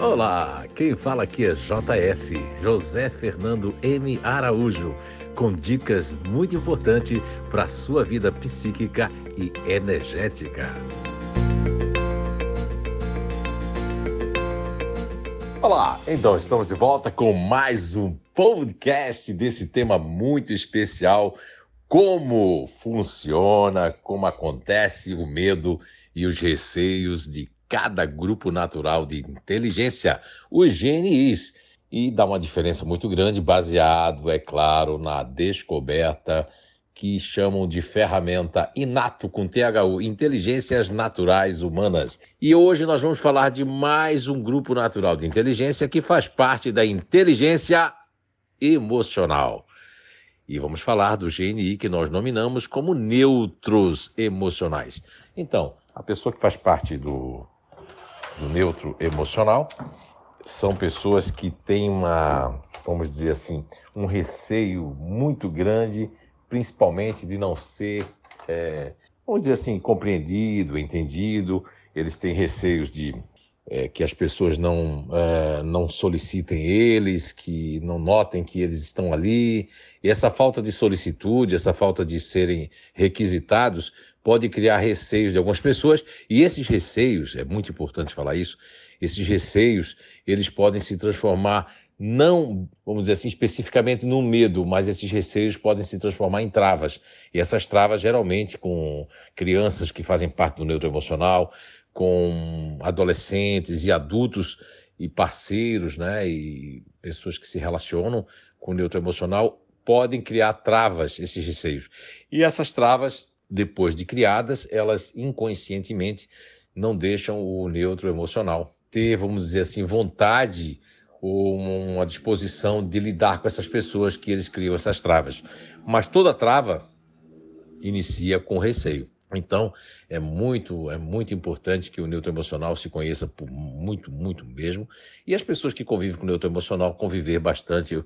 Olá, quem fala aqui é JF, José Fernando M. Araújo, com dicas muito importantes para a sua vida psíquica e energética. Olá, então estamos de volta com mais um podcast desse tema muito especial. Como funciona, como acontece o medo e os receios de cada grupo natural de inteligência, os GNIs, e dá uma diferença muito grande, baseado, é claro, na descoberta que chamam de ferramenta inato com THU, Inteligências Naturais Humanas. E hoje nós vamos falar de mais um grupo natural de inteligência que faz parte da inteligência emocional. E vamos falar do GNI que nós nominamos como neutros emocionais. Então, a pessoa que faz parte do do neutro emocional são pessoas que têm uma, vamos dizer assim, um receio muito grande, principalmente de não ser, é, vamos dizer assim, compreendido, entendido. Eles têm receios de é, que as pessoas não, é, não solicitem eles, que não notem que eles estão ali. E essa falta de solicitude, essa falta de serem requisitados, pode criar receios de algumas pessoas. E esses receios, é muito importante falar isso, esses receios, eles podem se transformar não, vamos dizer assim, especificamente no medo, mas esses receios podem se transformar em travas. E essas travas, geralmente, com crianças que fazem parte do neuroemocional, com adolescentes e adultos e parceiros, né, e pessoas que se relacionam com o neuroemocional, podem criar travas, esses receios. E essas travas, depois de criadas, elas inconscientemente não deixam o neutro emocional ter, vamos dizer assim, vontade ou uma disposição de lidar com essas pessoas que eles criam essas travas. Mas toda trava inicia com receio. Então, é muito, é muito importante que o neutro emocional se conheça por muito, muito mesmo. E as pessoas que convivem com o neutro emocional, conviver bastante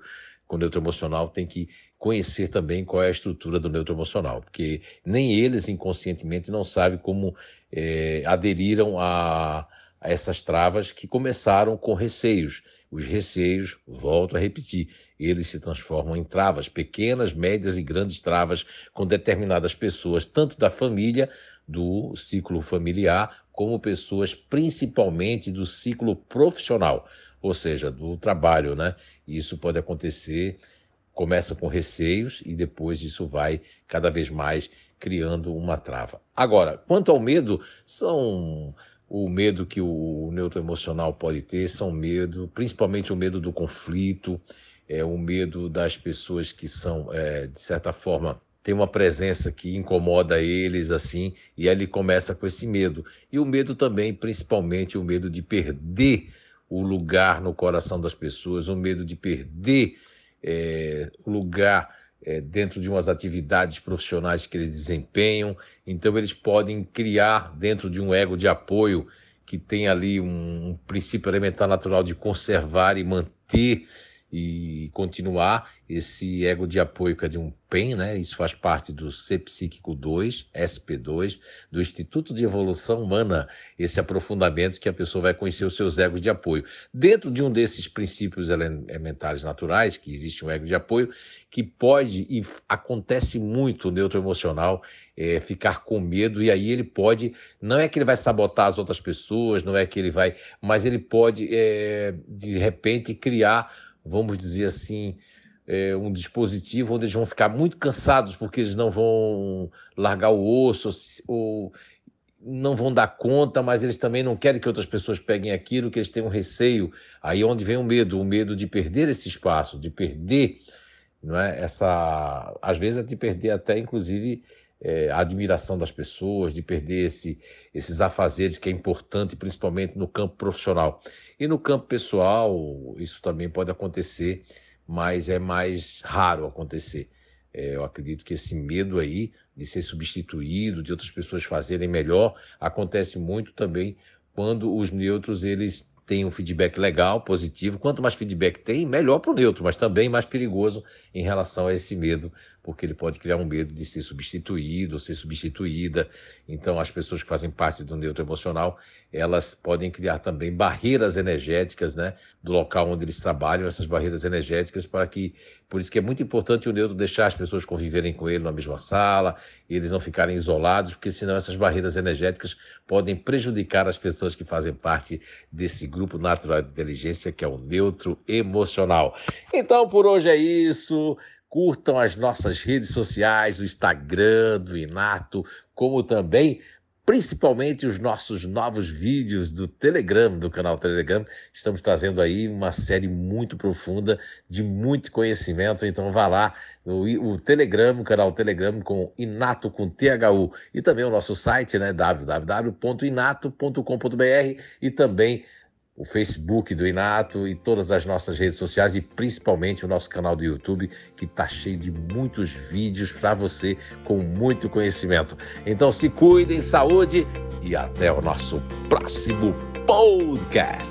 com o neutro emocional, tem que conhecer também qual é a estrutura do neutro emocional, porque nem eles inconscientemente não sabem como é, aderiram a, a essas travas que começaram com receios. Os receios, volto a repetir, eles se transformam em travas, pequenas, médias e grandes travas com determinadas pessoas, tanto da família, do ciclo familiar, como pessoas principalmente do ciclo profissional, ou seja, do trabalho, né? Isso pode acontecer, começa com receios e depois isso vai cada vez mais criando uma trava. Agora, quanto ao medo, são o medo que o neutro emocional pode ter são medo, principalmente o medo do conflito, é o medo das pessoas que são, é, de certa forma, tem uma presença que incomoda eles assim, e ele começa com esse medo. E o medo também, principalmente o medo de perder o lugar no coração das pessoas, o medo de perder é, lugar é, dentro de umas atividades profissionais que eles desempenham. Então, eles podem criar dentro de um ego de apoio que tem ali um, um princípio elementar natural de conservar e manter e continuar esse ego de apoio que é de um PEN, né? Isso faz parte do C Psíquico 2, SP2, do Instituto de Evolução Humana, esse aprofundamento que a pessoa vai conhecer os seus egos de apoio. Dentro de um desses princípios elementares naturais, que existe um ego de apoio, que pode e acontece muito no neutro emocional, é, ficar com medo, e aí ele pode, não é que ele vai sabotar as outras pessoas, não é que ele vai, mas ele pode, é, de repente, criar vamos dizer assim, é, um dispositivo onde eles vão ficar muito cansados porque eles não vão largar o osso ou, não vão dar conta, mas eles também não querem que outras pessoas peguem aquilo, que eles têm um receio. Aí é onde vem o medo, o medo de perder esse espaço, de perder, não é? Essa, às vezes é de perder até, inclusive, é, a admiração das pessoas, de perder esse, esses afazeres que é importante, principalmente no campo profissional. E no campo pessoal, isso também pode acontecer, mas é mais raro acontecer. É, eu acredito que esse medo aí de ser substituído, de outras pessoas fazerem melhor, acontece muito também quando os neutros eles têm um feedback legal, positivo. Quanto mais feedback tem, melhor para o neutro, mas também mais perigoso em relação a esse medo porque ele pode criar um medo de ser substituído ou ser substituída. Então, as pessoas que fazem parte do neutro emocional, elas podem criar também barreiras energéticas, né, do local onde eles trabalham, essas barreiras energéticas para que, por isso que é muito importante o neutro deixar as pessoas conviverem com ele na mesma sala, eles não ficarem isolados, porque senão essas barreiras energéticas podem prejudicar as pessoas que fazem parte desse grupo natural de inteligência que é o neutro emocional. Então, por hoje é isso. Curtam as nossas redes sociais, o Instagram do Inato, como também principalmente os nossos novos vídeos do Telegram, do canal Telegram. Estamos trazendo aí uma série muito profunda de muito conhecimento, então vá lá no o Telegram, o canal Telegram com Inato com THU e também o nosso site, né, www.inato.com.br e também o Facebook do Inato e todas as nossas redes sociais e principalmente o nosso canal do YouTube, que está cheio de muitos vídeos para você com muito conhecimento. Então se cuidem, saúde e até o nosso próximo podcast.